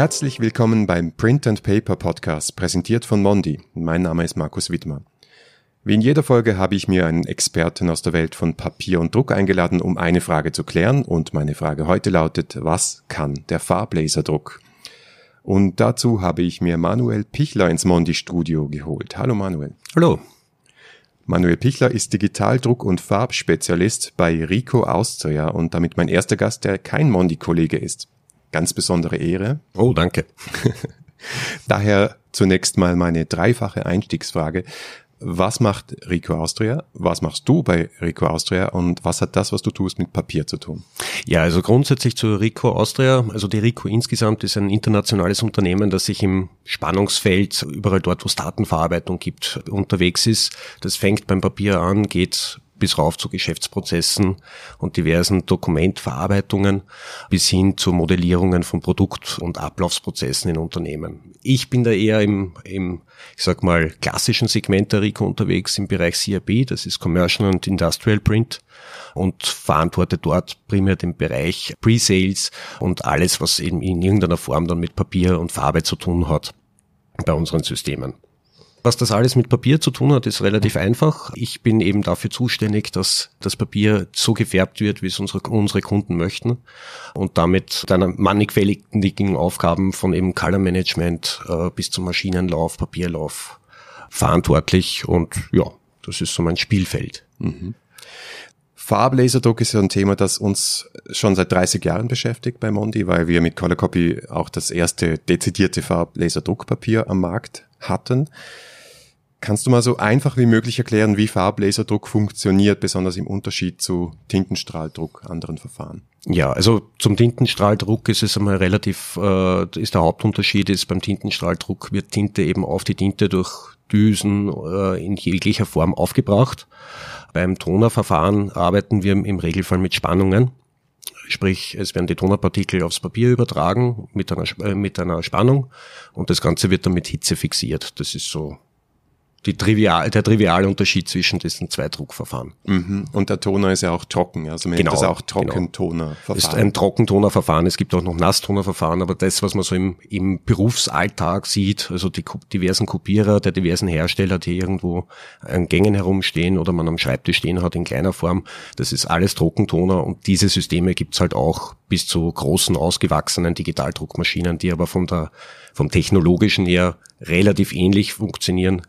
Herzlich willkommen beim Print and Paper Podcast, präsentiert von Mondi. Mein Name ist Markus Wittmer. Wie in jeder Folge habe ich mir einen Experten aus der Welt von Papier und Druck eingeladen, um eine Frage zu klären. Und meine Frage heute lautet, was kann der Farblaserdruck? Und dazu habe ich mir Manuel Pichler ins Mondi Studio geholt. Hallo Manuel. Hallo. Manuel Pichler ist Digitaldruck- und Farbspezialist bei Rico Austria und damit mein erster Gast, der kein Mondi-Kollege ist ganz besondere Ehre. Oh, danke. Daher zunächst mal meine dreifache Einstiegsfrage. Was macht Rico Austria? Was machst du bei Rico Austria? Und was hat das, was du tust, mit Papier zu tun? Ja, also grundsätzlich zu Rico Austria. Also die Rico insgesamt ist ein internationales Unternehmen, das sich im Spannungsfeld überall dort, wo es Datenverarbeitung gibt, unterwegs ist. Das fängt beim Papier an, geht bis rauf zu Geschäftsprozessen und diversen Dokumentverarbeitungen bis hin zu Modellierungen von Produkt- und Ablaufsprozessen in Unternehmen. Ich bin da eher im, im, ich sag mal, klassischen Segment der RICO unterwegs im Bereich CRB, das ist Commercial and Industrial Print und verantworte dort primär den Bereich Pre-Sales und alles, was eben in irgendeiner Form dann mit Papier und Farbe zu tun hat bei unseren Systemen. Was das alles mit Papier zu tun hat, ist relativ einfach. Ich bin eben dafür zuständig, dass das Papier so gefärbt wird, wie es unsere, unsere Kunden möchten und damit dann mannigfältigen Aufgaben von eben Color Management äh, bis zum Maschinenlauf, Papierlauf verantwortlich und ja, das ist so mein Spielfeld. Mhm. Farblaserdruck ist ja ein Thema, das uns schon seit 30 Jahren beschäftigt bei Mondi, weil wir mit Color Copy auch das erste dezidierte Farblaserdruckpapier am Markt hatten. Kannst du mal so einfach wie möglich erklären, wie Farblaserdruck funktioniert, besonders im Unterschied zu Tintenstrahldruck, anderen Verfahren? Ja, also zum Tintenstrahldruck ist es einmal relativ, äh, ist der Hauptunterschied ist, beim Tintenstrahldruck wird Tinte eben auf die Tinte durch Düsen äh, in jeglicher Form aufgebracht. Beim Tonerverfahren arbeiten wir im Regelfall mit Spannungen. Sprich, es werden die Tonerpartikel aufs Papier übertragen mit einer, äh, mit einer Spannung und das Ganze wird dann mit Hitze fixiert. Das ist so die trivial, der triviale Unterschied zwischen diesen zwei Druckverfahren. Mhm. Und der Toner ist ja auch trocken, also man genau, nennt das auch genau. Trockentonerverfahren. Ist ein Trockentonerverfahren, es gibt auch noch Nasstonerverfahren, aber das, was man so im, im Berufsalltag sieht, also die diversen Kopierer der diversen Hersteller, die irgendwo an Gängen herumstehen oder man am Schreibtisch stehen hat in kleiner Form, das ist alles Trockentoner und diese Systeme gibt's halt auch bis zu großen, ausgewachsenen Digitaldruckmaschinen, die aber von der, vom technologischen her relativ ähnlich funktionieren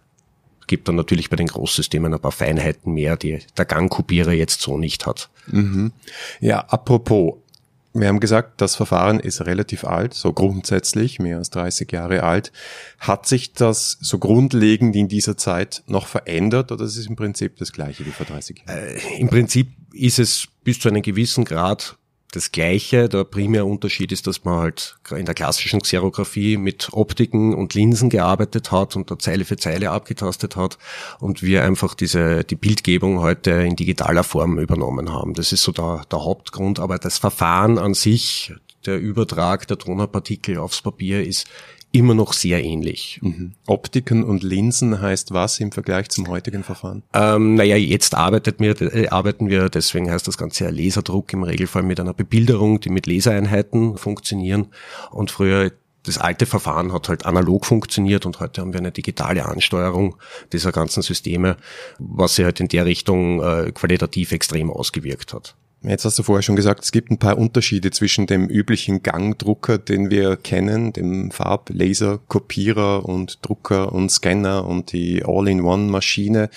gibt dann natürlich bei den Großsystemen ein paar Feinheiten mehr, die der Gangkopierer jetzt so nicht hat. Mhm. Ja, apropos, wir haben gesagt, das Verfahren ist relativ alt, so grundsätzlich, mehr als 30 Jahre alt. Hat sich das so grundlegend in dieser Zeit noch verändert oder ist es im Prinzip das gleiche wie vor 30 Jahren? Äh, Im Prinzip ist es bis zu einem gewissen Grad das Gleiche. Der primäre Unterschied ist, dass man halt in der klassischen Xerographie mit Optiken und Linsen gearbeitet hat und da Zeile für Zeile abgetastet hat und wir einfach diese, die Bildgebung heute in digitaler Form übernommen haben. Das ist so der, der Hauptgrund, aber das Verfahren an sich, der Übertrag der Tonerpartikel aufs Papier ist immer noch sehr ähnlich. Mhm. Optiken und Linsen heißt was im Vergleich zum heutigen Verfahren? Ähm, naja, jetzt arbeitet wir, äh, arbeiten wir, deswegen heißt das Ganze ja Laserdruck im Regelfall mit einer Bebilderung, die mit Lasereinheiten funktionieren. Und früher das alte Verfahren hat halt analog funktioniert und heute haben wir eine digitale Ansteuerung dieser ganzen Systeme, was sich halt in der Richtung äh, qualitativ extrem ausgewirkt hat. Jetzt hast du vorher schon gesagt, es gibt ein paar Unterschiede zwischen dem üblichen Gangdrucker, den wir kennen, dem Farblaserkopierer und Drucker und Scanner und die All-in-One-Maschine,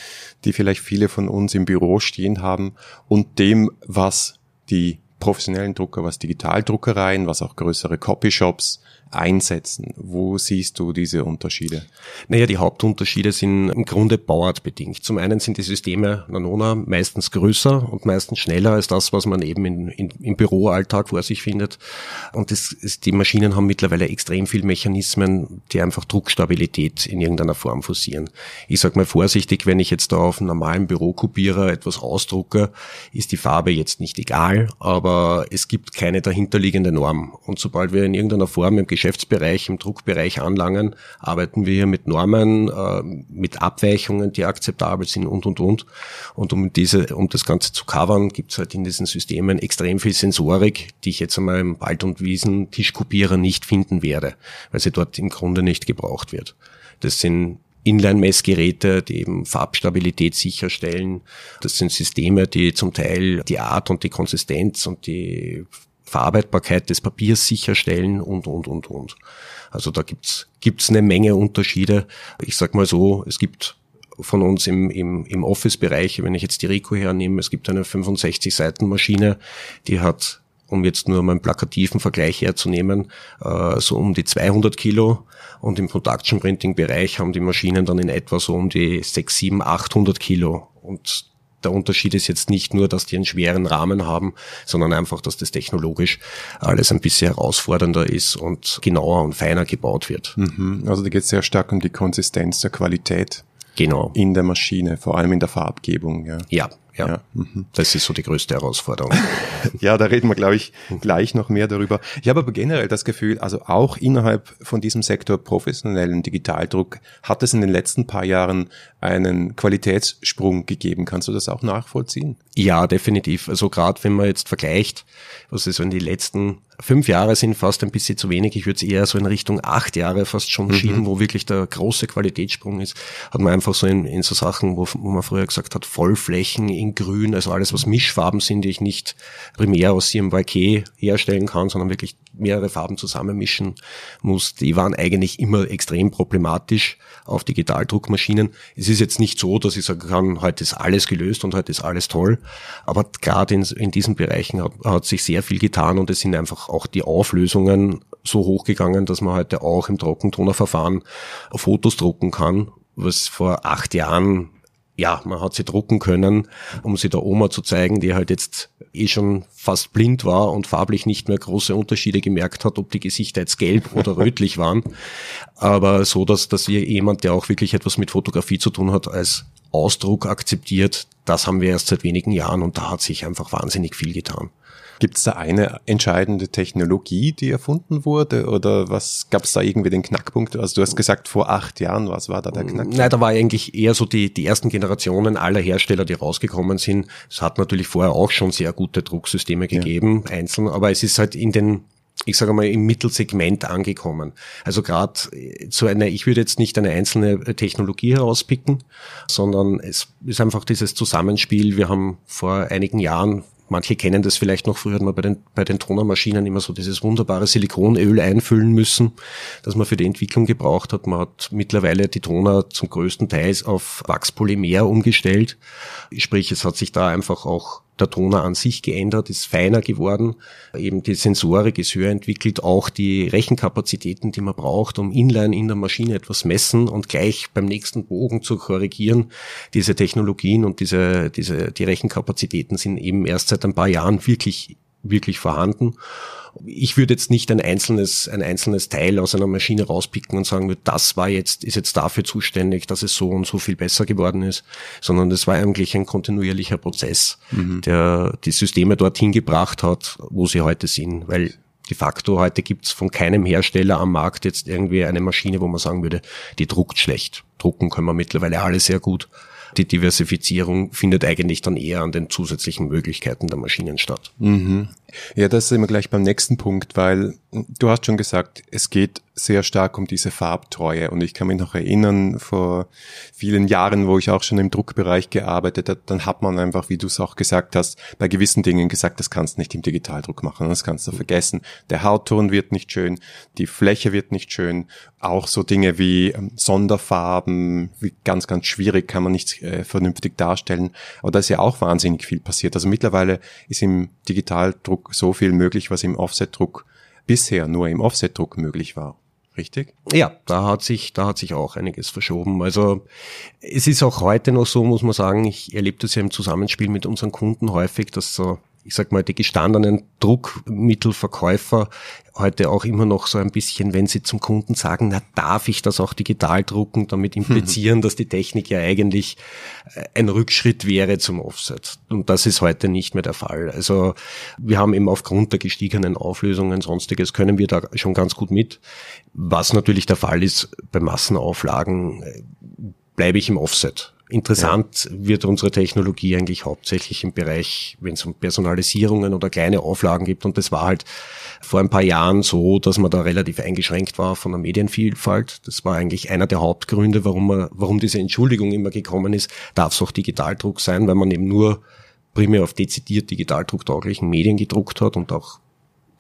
die vielleicht viele von uns im Büro stehen haben, und dem, was die professionellen Drucker, was Digitaldruckereien, was auch größere Copyshops einsetzen. Wo siehst du diese Unterschiede? Naja, die Hauptunterschiede sind im Grunde bauartbedingt. Zum einen sind die Systeme Nanona meistens größer und meistens schneller als das, was man eben in, in, im Büroalltag vor sich findet. Und das ist, die Maschinen haben mittlerweile extrem viel Mechanismen, die einfach Druckstabilität in irgendeiner Form forcieren. Ich sage mal vorsichtig, wenn ich jetzt da auf einem normalen Bürokopierer etwas ausdrucke, ist die Farbe jetzt nicht egal, aber aber es gibt keine dahinterliegende Norm. Und sobald wir in irgendeiner Form im Geschäftsbereich, im Druckbereich anlangen, arbeiten wir hier mit Normen, äh, mit Abweichungen, die akzeptabel sind und, und, und. Und um diese, um das Ganze zu covern, gibt es halt in diesen Systemen extrem viel Sensorik, die ich jetzt einmal im Wald- und Wiesen-Tischkopierer nicht finden werde, weil sie dort im Grunde nicht gebraucht wird. Das sind Inline-Messgeräte, die eben Farbstabilität sicherstellen. Das sind Systeme, die zum Teil die Art und die Konsistenz und die Verarbeitbarkeit des Papiers sicherstellen und, und, und, und. Also da gibt's gibt's eine Menge Unterschiede. Ich sag mal so, es gibt von uns im, im, im Office-Bereich, wenn ich jetzt die Rico hernehme, es gibt eine 65 Seiten Maschine, die hat um jetzt nur mal einen plakativen Vergleich herzunehmen, äh, so um die 200 Kilo und im Production Printing Bereich haben die Maschinen dann in etwa so um die 6, 7, 800 Kilo und der Unterschied ist jetzt nicht nur, dass die einen schweren Rahmen haben, sondern einfach, dass das technologisch alles ein bisschen herausfordernder ist und genauer und feiner gebaut wird. Mhm. Also da geht es sehr stark um die Konsistenz der Qualität. Genau. In der Maschine, vor allem in der Farbgebung. Ja, ja, ja. ja. Mhm. Das ist so die größte Herausforderung. ja, da reden wir, glaube ich, gleich noch mehr darüber. Ich habe aber generell das Gefühl, also auch innerhalb von diesem Sektor professionellen Digitaldruck hat es in den letzten paar Jahren einen Qualitätssprung gegeben. Kannst du das auch nachvollziehen? Ja, definitiv. Also gerade wenn man jetzt vergleicht, was ist so in die letzten fünf Jahre sind fast ein bisschen zu wenig. Ich würde es eher so in Richtung acht Jahre fast schon mhm. schieben, wo wirklich der große Qualitätssprung ist. Hat man einfach so in, in so Sachen, wo, wo man früher gesagt hat, Vollflächen in Grün, also alles, was Mischfarben sind, die ich nicht primär aus CMYK herstellen kann, sondern wirklich mehrere Farben zusammenmischen muss, die waren eigentlich immer extrem problematisch auf Digitaldruckmaschinen. Es ist jetzt nicht so, dass ich sagen kann, heute ist alles gelöst und heute ist alles toll, aber gerade in, in diesen Bereichen hat, hat sich sehr viel getan und es sind einfach auch die Auflösungen so hochgegangen, dass man heute auch im Trockentonerverfahren Fotos drucken kann, was vor acht Jahren ja, man hat sie drucken können, um sie der Oma zu zeigen, die halt jetzt eh schon fast blind war und farblich nicht mehr große Unterschiede gemerkt hat, ob die Gesichter jetzt gelb oder rötlich waren. Aber so, dass, dass wir jemand, der auch wirklich etwas mit Fotografie zu tun hat, als Ausdruck akzeptiert, das haben wir erst seit wenigen Jahren und da hat sich einfach wahnsinnig viel getan. Gibt es da eine entscheidende Technologie, die erfunden wurde oder was gab es da irgendwie den Knackpunkt? Also du hast gesagt vor acht Jahren, was war da der Knackpunkt? Nein, da war eigentlich eher so die, die ersten Generationen aller Hersteller, die rausgekommen sind. Es hat natürlich vorher auch schon sehr gute Drucksysteme gegeben, ja. einzeln, aber es ist halt in den ich sage mal, im Mittelsegment angekommen. Also gerade zu einer, ich würde jetzt nicht eine einzelne Technologie herauspicken, sondern es ist einfach dieses Zusammenspiel. Wir haben vor einigen Jahren Manche kennen das vielleicht noch, früher hat man bei den, bei den Tonermaschinen immer so dieses wunderbare Silikonöl einfüllen müssen, das man für die Entwicklung gebraucht hat. Man hat mittlerweile die Toner zum größten Teil auf Wachspolymer umgestellt. Sprich, es hat sich da einfach auch der Toner an sich geändert, ist feiner geworden. Eben die Sensorik ist höher entwickelt, auch die Rechenkapazitäten, die man braucht, um inline in der Maschine etwas messen und gleich beim nächsten Bogen zu korrigieren. Diese Technologien und diese, diese, die Rechenkapazitäten sind eben erst seit ein paar Jahren wirklich, wirklich vorhanden ich würde jetzt nicht ein einzelnes, ein einzelnes Teil aus einer Maschine rauspicken und sagen, das war jetzt, ist jetzt dafür zuständig, dass es so und so viel besser geworden ist, sondern das war eigentlich ein kontinuierlicher Prozess, mhm. der die Systeme dorthin gebracht hat, wo sie heute sind, weil de facto heute gibt's von keinem Hersteller am Markt jetzt irgendwie eine Maschine, wo man sagen würde, die druckt schlecht. Drucken können wir mittlerweile alle sehr gut die Diversifizierung findet eigentlich dann eher an den zusätzlichen Möglichkeiten der Maschinen statt. Mhm. Ja, das sind wir gleich beim nächsten Punkt, weil du hast schon gesagt, es geht sehr stark um diese Farbtreue. Und ich kann mich noch erinnern, vor vielen Jahren, wo ich auch schon im Druckbereich gearbeitet habe, dann hat man einfach, wie du es auch gesagt hast, bei gewissen Dingen gesagt, das kannst du nicht im Digitaldruck machen, das kannst du vergessen. Der Hautton wird nicht schön, die Fläche wird nicht schön, auch so Dinge wie ähm, Sonderfarben, wie ganz, ganz schwierig, kann man nicht äh, vernünftig darstellen. Aber da ist ja auch wahnsinnig viel passiert. Also mittlerweile ist im Digitaldruck so viel möglich, was im Offsetdruck bisher nur im Offsetdruck möglich war. Richtig? Ja, da hat sich, da hat sich auch einiges verschoben. Also es ist auch heute noch so, muss man sagen, ich erlebe das ja im Zusammenspiel mit unseren Kunden häufig, dass so ich sag mal, die gestandenen Druckmittelverkäufer heute auch immer noch so ein bisschen, wenn sie zum Kunden sagen, na, darf ich das auch digital drucken, damit implizieren, mhm. dass die Technik ja eigentlich äh, ein Rückschritt wäre zum Offset. Und das ist heute nicht mehr der Fall. Also wir haben eben aufgrund der gestiegenen Auflösungen sonstiges können wir da schon ganz gut mit. Was natürlich der Fall ist bei Massenauflagen, äh, bleibe ich im Offset. Interessant ja. wird unsere Technologie eigentlich hauptsächlich im Bereich, wenn es um Personalisierungen oder kleine Auflagen gibt. Und das war halt vor ein paar Jahren so, dass man da relativ eingeschränkt war von der Medienvielfalt. Das war eigentlich einer der Hauptgründe, warum man, warum diese Entschuldigung immer gekommen ist. Darf es auch Digitaldruck sein, weil man eben nur primär auf dezidiert digitaldrucktauglichen Medien gedruckt hat und auch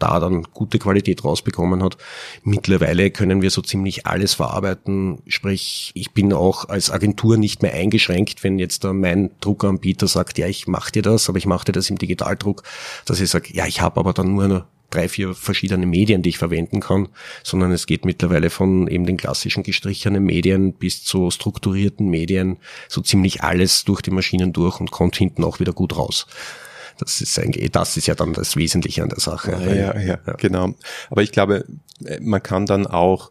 da dann gute Qualität rausbekommen hat. Mittlerweile können wir so ziemlich alles verarbeiten. Sprich, ich bin auch als Agentur nicht mehr eingeschränkt, wenn jetzt da mein Druckanbieter sagt, ja, ich mache dir das, aber ich mache dir das im Digitaldruck, dass ich sage, ja, ich habe aber dann nur eine drei, vier verschiedene Medien, die ich verwenden kann, sondern es geht mittlerweile von eben den klassischen gestrichenen Medien bis zu strukturierten Medien, so ziemlich alles durch die Maschinen durch und kommt hinten auch wieder gut raus. Das ist eigentlich, das ist ja dann das Wesentliche an der Sache. Ja, ja, ja, ja. genau. Aber ich glaube, man kann dann auch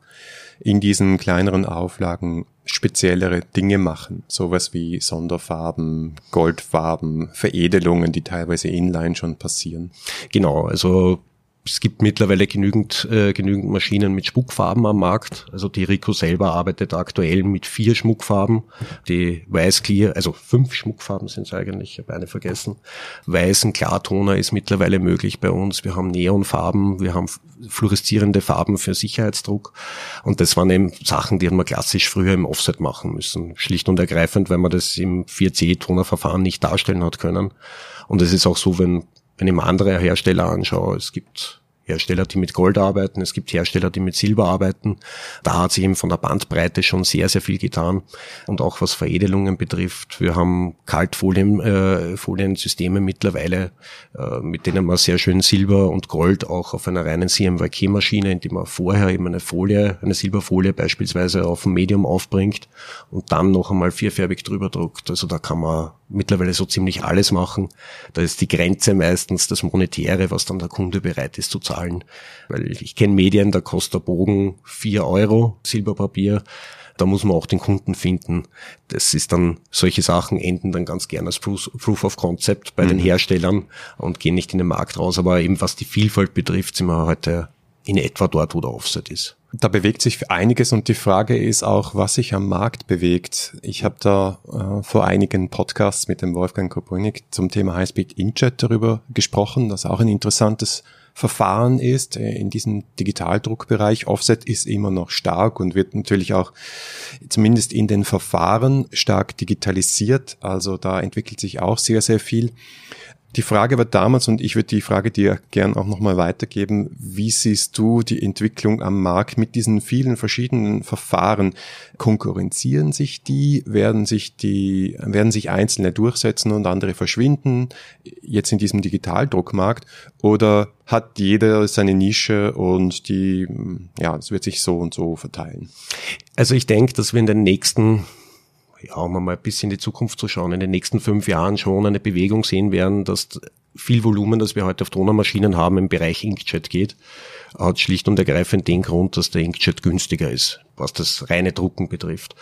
in diesen kleineren Auflagen speziellere Dinge machen. Sowas wie Sonderfarben, Goldfarben, Veredelungen, die teilweise inline schon passieren. Genau, also es gibt mittlerweile genügend, äh, genügend Maschinen mit Schmuckfarben am Markt. Also die Rico selber arbeitet aktuell mit vier Schmuckfarben. Die Weiß Clear, also fünf Schmuckfarben sind es eigentlich, ich habe eine vergessen. Weißen Klartoner ist mittlerweile möglich bei uns. Wir haben Neonfarben, wir haben fluoreszierende Farben für Sicherheitsdruck. Und das waren eben Sachen, die haben wir klassisch früher im Offset machen müssen. Schlicht und ergreifend, weil man das im 4C-Tonerverfahren nicht darstellen hat können. Und es ist auch so, wenn wenn ich mir andere Hersteller anschaue, es gibt Hersteller, die mit Gold arbeiten, es gibt Hersteller, die mit Silber arbeiten. Da hat sich eben von der Bandbreite schon sehr, sehr viel getan. Und auch was Veredelungen betrifft, wir haben Kaltfolien, äh, mittlerweile, äh, mit denen man sehr schön Silber und Gold auch auf einer reinen CMYK-Maschine, indem man vorher eben eine Folie, eine Silberfolie beispielsweise auf dem Medium aufbringt und dann noch einmal vierfärbig drüber druckt. Also da kann man mittlerweile so ziemlich alles machen. Da ist die Grenze meistens das Monetäre, was dann der Kunde bereit ist zu zahlen. Weil ich kenne Medien, da kostet der Bogen vier Euro Silberpapier. Da muss man auch den Kunden finden. Das ist dann, solche Sachen enden dann ganz gerne als Proof of Concept bei mhm. den Herstellern und gehen nicht in den Markt raus. Aber eben was die Vielfalt betrifft, sind wir heute in etwa dort, wo der Offset ist. Da bewegt sich einiges und die Frage ist auch, was sich am Markt bewegt. Ich habe da äh, vor einigen Podcasts mit dem Wolfgang Koponik zum Thema Highspeed Inkjet darüber gesprochen, das auch ein interessantes Verfahren ist äh, in diesem Digitaldruckbereich. Offset ist immer noch stark und wird natürlich auch zumindest in den Verfahren stark digitalisiert. Also da entwickelt sich auch sehr, sehr viel. Die Frage war damals, und ich würde die Frage dir gern auch nochmal weitergeben, wie siehst du die Entwicklung am Markt mit diesen vielen verschiedenen Verfahren? Konkurrenzieren sich die? Werden sich die, werden sich einzelne durchsetzen und andere verschwinden? Jetzt in diesem Digitaldruckmarkt? Oder hat jeder seine Nische und die, ja, es wird sich so und so verteilen? Also ich denke, dass wir in den nächsten ja, um mal ein bisschen in die Zukunft zu schauen, in den nächsten fünf Jahren schon eine Bewegung sehen werden, dass viel Volumen, das wir heute auf Tonermaschinen haben, im Bereich Inkjet geht, hat schlicht und ergreifend den Grund, dass der Inkjet günstiger ist, was das reine Drucken betrifft.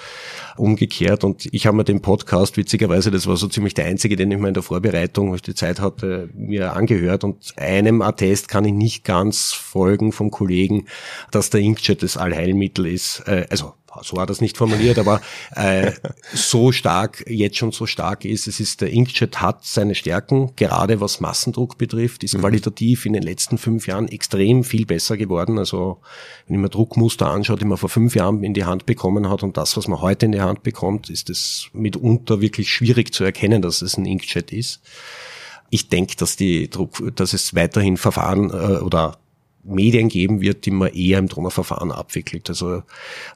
Umgekehrt, und ich habe mir den Podcast, witzigerweise, das war so ziemlich der einzige, den ich mir in der Vorbereitung, wo ich die Zeit hatte, mir angehört und einem Attest kann ich nicht ganz folgen vom Kollegen, dass der Inkjet das Allheilmittel ist, äh, also so hat er es nicht formuliert, aber äh, so stark, jetzt schon so stark ist. Es ist, der Inkjet hat seine Stärken, gerade was Massendruck betrifft, ist mhm. qualitativ in den letzten fünf Jahren extrem viel besser geworden. Also wenn ich mir Druckmuster anschaue, die man vor fünf Jahren in die Hand bekommen hat und das, was man heute in die Hand bekommt, ist es mitunter wirklich schwierig zu erkennen, dass es ein Inkjet ist. Ich denke, dass die Druck, dass es weiterhin Verfahren äh, oder Medien geben wird, die man eher im Drohnerverfahren abwickelt. Also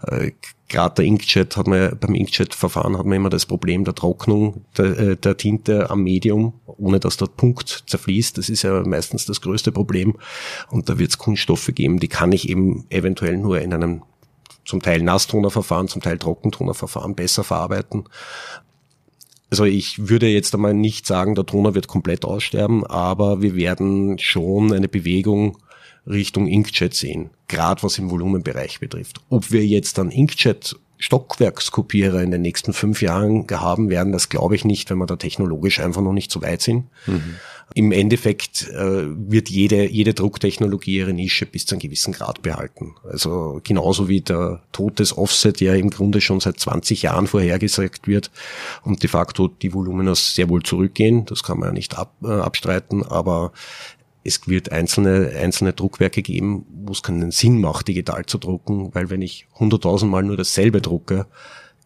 äh, gerade der Inkjet hat man beim Inkjet-Verfahren hat man immer das Problem der Trocknung der, äh, der Tinte am Medium, ohne dass der Punkt zerfließt. Das ist ja meistens das größte Problem. Und da wird es Kunststoffe geben, die kann ich eben eventuell nur in einem zum Teil Nasstonerverfahren, zum Teil Trockentonerverfahren besser verarbeiten. Also ich würde jetzt einmal nicht sagen, der Toner wird komplett aussterben, aber wir werden schon eine Bewegung Richtung Inkjet sehen, gerade was im Volumenbereich betrifft. Ob wir jetzt dann Inkjet Stockwerkskopierer in den nächsten fünf Jahren haben werden, das glaube ich nicht, wenn wir da technologisch einfach noch nicht so weit sind. Mhm. Im Endeffekt äh, wird jede, jede Drucktechnologie ihre Nische bis zu einem gewissen Grad behalten. Also genauso wie der Tod des Offset ja im Grunde schon seit 20 Jahren vorhergesagt wird und de facto die Volumina sehr wohl zurückgehen. Das kann man ja nicht ab, äh, abstreiten, aber es wird einzelne, einzelne Druckwerke geben, wo es keinen Sinn macht, digital zu drucken, weil wenn ich 100.000 Mal nur dasselbe drucke,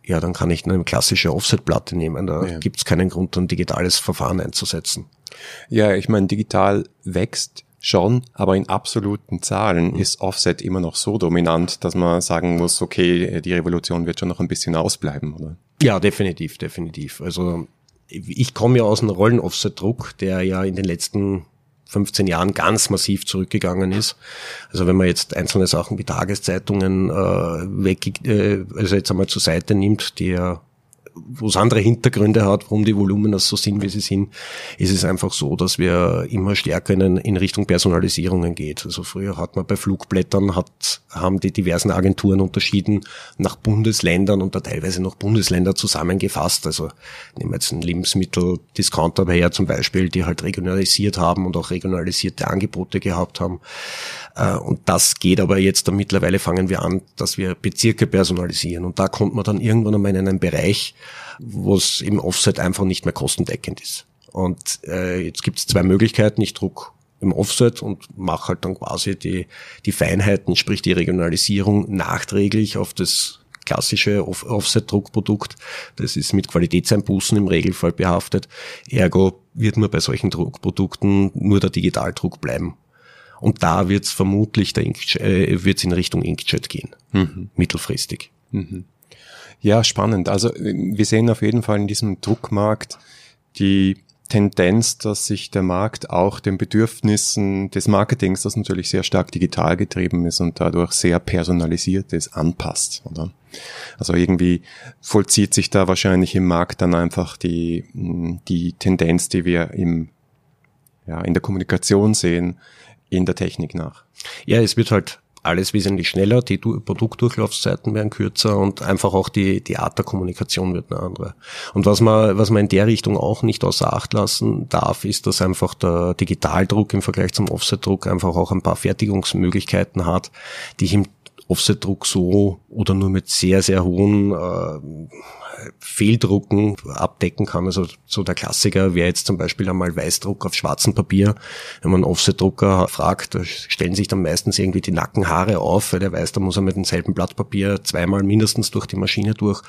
ja, dann kann ich eine klassische Offset-Platte nehmen. Da ja. gibt es keinen Grund, ein digitales Verfahren einzusetzen. Ja, ich meine, digital wächst schon, aber in absoluten Zahlen mhm. ist Offset immer noch so dominant, dass man sagen muss, okay, die Revolution wird schon noch ein bisschen ausbleiben, oder? Ja, definitiv, definitiv. Also ich komme ja aus einem Rollen-Offset-Druck, der ja in den letzten 15 Jahren ganz massiv zurückgegangen ist. Also wenn man jetzt einzelne Sachen wie Tageszeitungen äh, weg, äh, also jetzt einmal zur Seite nimmt, die ja wo es andere Hintergründe hat, warum die Volumina so sind, wie sie sind, ist es einfach so, dass wir immer stärker in, in Richtung Personalisierungen geht. Also früher hat man bei Flugblättern, hat, haben die diversen Agenturen unterschieden nach Bundesländern und da teilweise noch Bundesländer zusammengefasst. Also nehmen wir jetzt einen Lebensmitteldiscounter her zum Beispiel, die halt regionalisiert haben und auch regionalisierte Angebote gehabt haben. Äh, und das geht aber jetzt, dann mittlerweile fangen wir an, dass wir Bezirke personalisieren. Und da kommt man dann irgendwann einmal in einen Bereich, wo es im Offset einfach nicht mehr kostendeckend ist. Und äh, jetzt gibt es zwei Möglichkeiten. Ich druck im Offset und mache halt dann quasi die, die Feinheiten, sprich die Regionalisierung nachträglich auf das klassische Off Offset-Druckprodukt. Das ist mit Qualitätseinbußen im Regelfall behaftet. Ergo wird nur bei solchen Druckprodukten nur der Digitaldruck bleiben. Und da wird es vermutlich der Ink, äh, wird's in Richtung Inkjet gehen, mhm. mittelfristig. Mhm. Ja, spannend. Also wir sehen auf jeden Fall in diesem Druckmarkt die Tendenz, dass sich der Markt auch den Bedürfnissen des Marketings, das natürlich sehr stark digital getrieben ist und dadurch sehr personalisiert ist, anpasst, oder? Also irgendwie vollzieht sich da wahrscheinlich im Markt dann einfach die, die Tendenz, die wir im, ja, in der Kommunikation sehen, in der Technik nach. Ja, es wird halt alles wesentlich schneller, die Produktdurchlaufzeiten werden kürzer und einfach auch die, die Art der Kommunikation wird eine andere. Und was man, was man in der Richtung auch nicht außer Acht lassen darf, ist, dass einfach der Digitaldruck im Vergleich zum Offsetdruck einfach auch ein paar Fertigungsmöglichkeiten hat, die ich im Offsetdruck so oder nur mit sehr, sehr hohen äh, Fehldrucken abdecken kann. Also so der Klassiker wäre jetzt zum Beispiel einmal Weißdruck auf schwarzem Papier. Wenn man Offset-Drucker fragt, stellen sich dann meistens irgendwie die Nackenhaare auf, weil der weiß, da muss er mit demselben Blatt Papier zweimal mindestens durch die Maschine durch.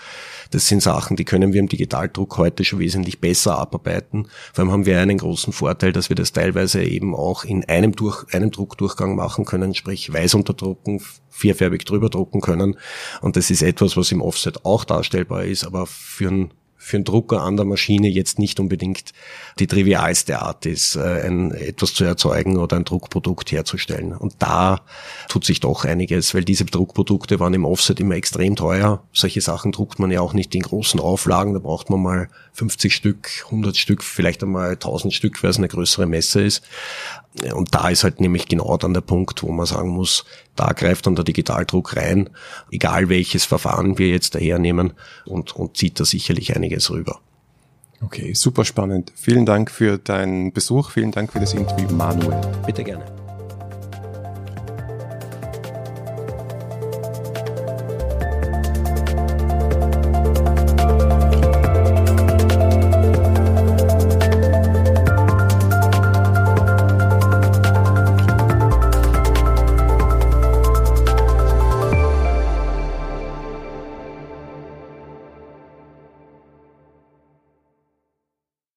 Das sind Sachen, die können wir im Digitaldruck heute schon wesentlich besser abarbeiten. Vor allem haben wir einen großen Vorteil, dass wir das teilweise eben auch in einem, durch, einem Druckdurchgang machen können, sprich weiß unterdrucken, vierfärbig drüber drucken können. Und das ist etwas, was im Offset auch darstellbar ist, aber für einen für einen Drucker an der Maschine jetzt nicht unbedingt die trivialste Art ist, äh, ein, etwas zu erzeugen oder ein Druckprodukt herzustellen. Und da tut sich doch einiges, weil diese Druckprodukte waren im Offset immer extrem teuer. Solche Sachen druckt man ja auch nicht in großen Auflagen. Da braucht man mal 50 Stück, 100 Stück, vielleicht einmal 1000 Stück, weil es eine größere Messe ist. Und da ist halt nämlich genau dann der Punkt, wo man sagen muss, da greift dann der Digitaldruck rein, egal welches Verfahren wir jetzt dahernehmen und, und zieht da sicherlich einiges rüber. Okay, super spannend. Vielen Dank für deinen Besuch, vielen Dank für das Interview, Manuel. Bitte gerne.